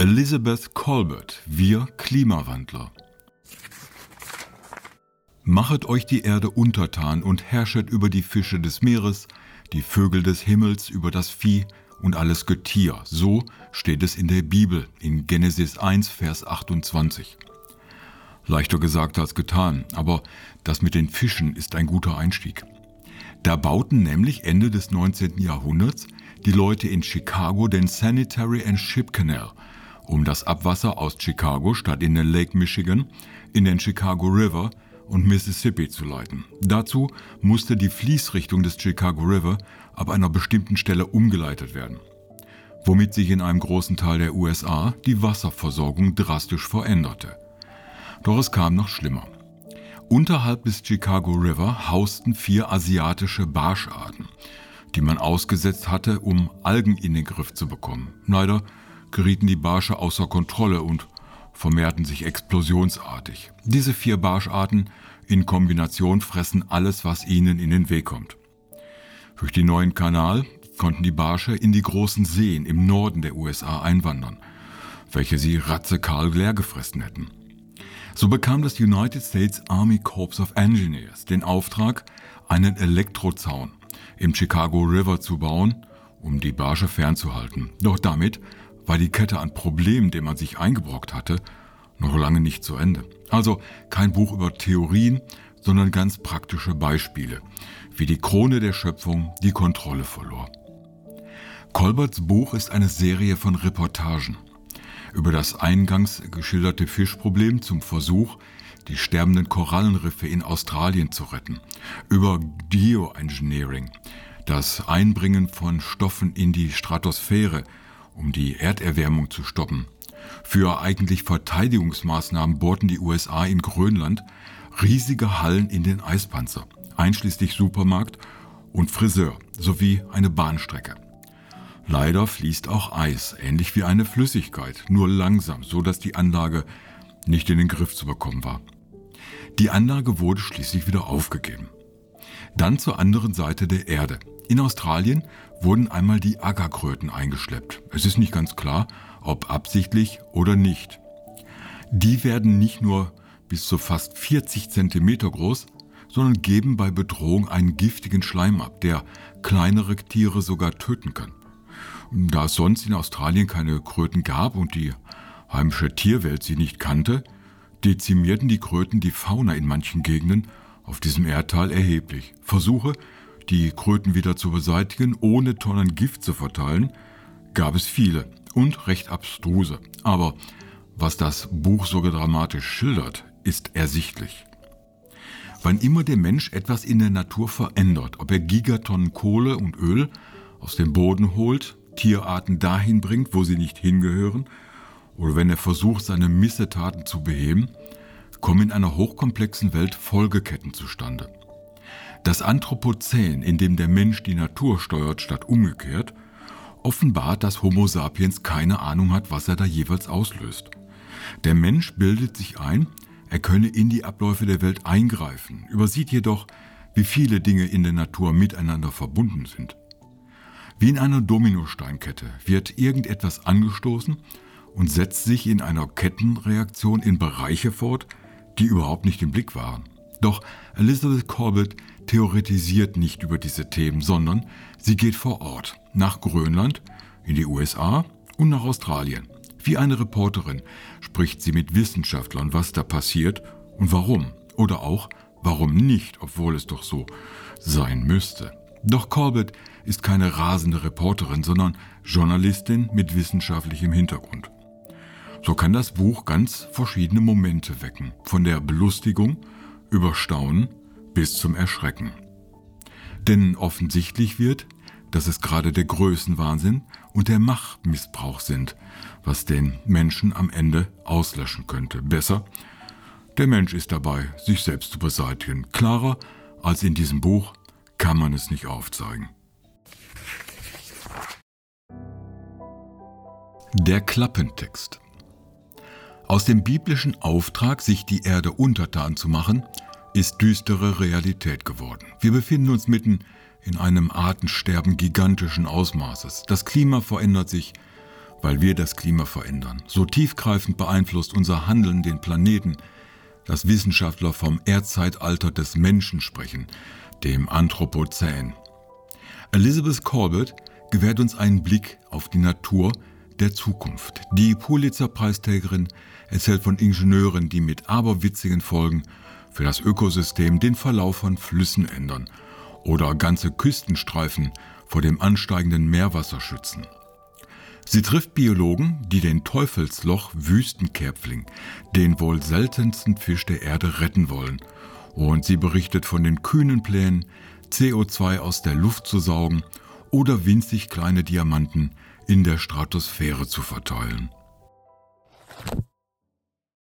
Elizabeth Colbert, wir Klimawandler. Machet euch die Erde untertan und herrschet über die Fische des Meeres, die Vögel des Himmels, über das Vieh und alles Getier. So steht es in der Bibel in Genesis 1, Vers 28. Leichter gesagt als getan, aber das mit den Fischen ist ein guter Einstieg. Da bauten nämlich Ende des 19. Jahrhunderts die Leute in Chicago den Sanitary and Ship Canal, um das Abwasser aus Chicago statt in den Lake Michigan in den Chicago River und Mississippi zu leiten. Dazu musste die Fließrichtung des Chicago River ab einer bestimmten Stelle umgeleitet werden, womit sich in einem großen Teil der USA die Wasserversorgung drastisch veränderte. Doch es kam noch schlimmer. Unterhalb des Chicago River hausten vier asiatische Barscharten, die man ausgesetzt hatte, um Algen in den Griff zu bekommen. Leider gerieten die Barsche außer Kontrolle und vermehrten sich explosionsartig. Diese vier Barscharten in Kombination fressen alles, was ihnen in den Weg kommt. Durch den neuen Kanal konnten die Barsche in die großen Seen im Norden der USA einwandern, welche sie ratzekal leer gefressen hätten. So bekam das United States Army Corps of Engineers den Auftrag, einen Elektrozaun im Chicago River zu bauen, um die Barsche fernzuhalten. Doch damit war die Kette an Problemen, dem man sich eingebrockt hatte, noch lange nicht zu Ende. Also kein Buch über Theorien, sondern ganz praktische Beispiele, wie die Krone der Schöpfung die Kontrolle verlor. Colberts Buch ist eine Serie von Reportagen über das eingangs geschilderte Fischproblem zum Versuch, die sterbenden Korallenriffe in Australien zu retten, über Geoengineering, das Einbringen von Stoffen in die Stratosphäre um die Erderwärmung zu stoppen. Für eigentlich Verteidigungsmaßnahmen bohrten die USA in Grönland riesige Hallen in den Eispanzer, einschließlich Supermarkt und Friseur sowie eine Bahnstrecke. Leider fließt auch Eis, ähnlich wie eine Flüssigkeit, nur langsam, so dass die Anlage nicht in den Griff zu bekommen war. Die Anlage wurde schließlich wieder aufgegeben. Dann zur anderen Seite der Erde. In Australien wurden einmal die Ackerkröten eingeschleppt. Es ist nicht ganz klar, ob absichtlich oder nicht. Die werden nicht nur bis zu fast 40 Zentimeter groß, sondern geben bei Bedrohung einen giftigen Schleim ab, der kleinere Tiere sogar töten kann. Da es sonst in Australien keine Kröten gab und die heimische Tierwelt sie nicht kannte, dezimierten die Kröten die Fauna in manchen Gegenden auf diesem Erdteil erheblich. Versuche, die Kröten wieder zu beseitigen, ohne Tonnen Gift zu verteilen, gab es viele und recht abstruse. Aber was das Buch so dramatisch schildert, ist ersichtlich. Wann immer der Mensch etwas in der Natur verändert, ob er Gigatonnen Kohle und Öl aus dem Boden holt, Tierarten dahin bringt, wo sie nicht hingehören, oder wenn er versucht, seine Missetaten zu beheben, kommen in einer hochkomplexen Welt Folgeketten zustande. Das Anthropozän, in dem der Mensch die Natur steuert statt umgekehrt, offenbart, dass Homo sapiens keine Ahnung hat, was er da jeweils auslöst. Der Mensch bildet sich ein, er könne in die Abläufe der Welt eingreifen, übersieht jedoch, wie viele Dinge in der Natur miteinander verbunden sind. Wie in einer Dominosteinkette wird irgendetwas angestoßen und setzt sich in einer Kettenreaktion in Bereiche fort, die überhaupt nicht im Blick waren. Doch Elizabeth Corbett theoretisiert nicht über diese Themen, sondern sie geht vor Ort nach Grönland, in die USA und nach Australien. Wie eine Reporterin spricht sie mit Wissenschaftlern, was da passiert und warum. Oder auch, warum nicht, obwohl es doch so sein müsste. Doch Corbett ist keine rasende Reporterin, sondern Journalistin mit wissenschaftlichem Hintergrund. So kann das Buch ganz verschiedene Momente wecken, von der Belustigung über Staunen bis zum Erschrecken. Denn offensichtlich wird, dass es gerade der Größenwahnsinn und der Machtmissbrauch sind, was den Menschen am Ende auslöschen könnte. Besser, der Mensch ist dabei, sich selbst zu beseitigen. Klarer als in diesem Buch kann man es nicht aufzeigen. Der Klappentext aus dem biblischen Auftrag, sich die Erde untertan zu machen, ist düstere Realität geworden. Wir befinden uns mitten in einem Artensterben gigantischen Ausmaßes. Das Klima verändert sich, weil wir das Klima verändern. So tiefgreifend beeinflusst unser Handeln den Planeten, dass Wissenschaftler vom Erdzeitalter des Menschen sprechen, dem Anthropozän. Elizabeth Corbett gewährt uns einen Blick auf die Natur der Zukunft. Die Pulitzer-Preisträgerin erzählt von Ingenieuren, die mit aberwitzigen Folgen für das Ökosystem den Verlauf von Flüssen ändern oder ganze Küstenstreifen vor dem ansteigenden Meerwasser schützen. Sie trifft Biologen, die den Teufelsloch Wüstenkerpfling, den wohl seltensten Fisch der Erde, retten wollen. Und sie berichtet von den kühnen Plänen, CO2 aus der Luft zu saugen oder winzig kleine Diamanten in der Stratosphäre zu verteilen.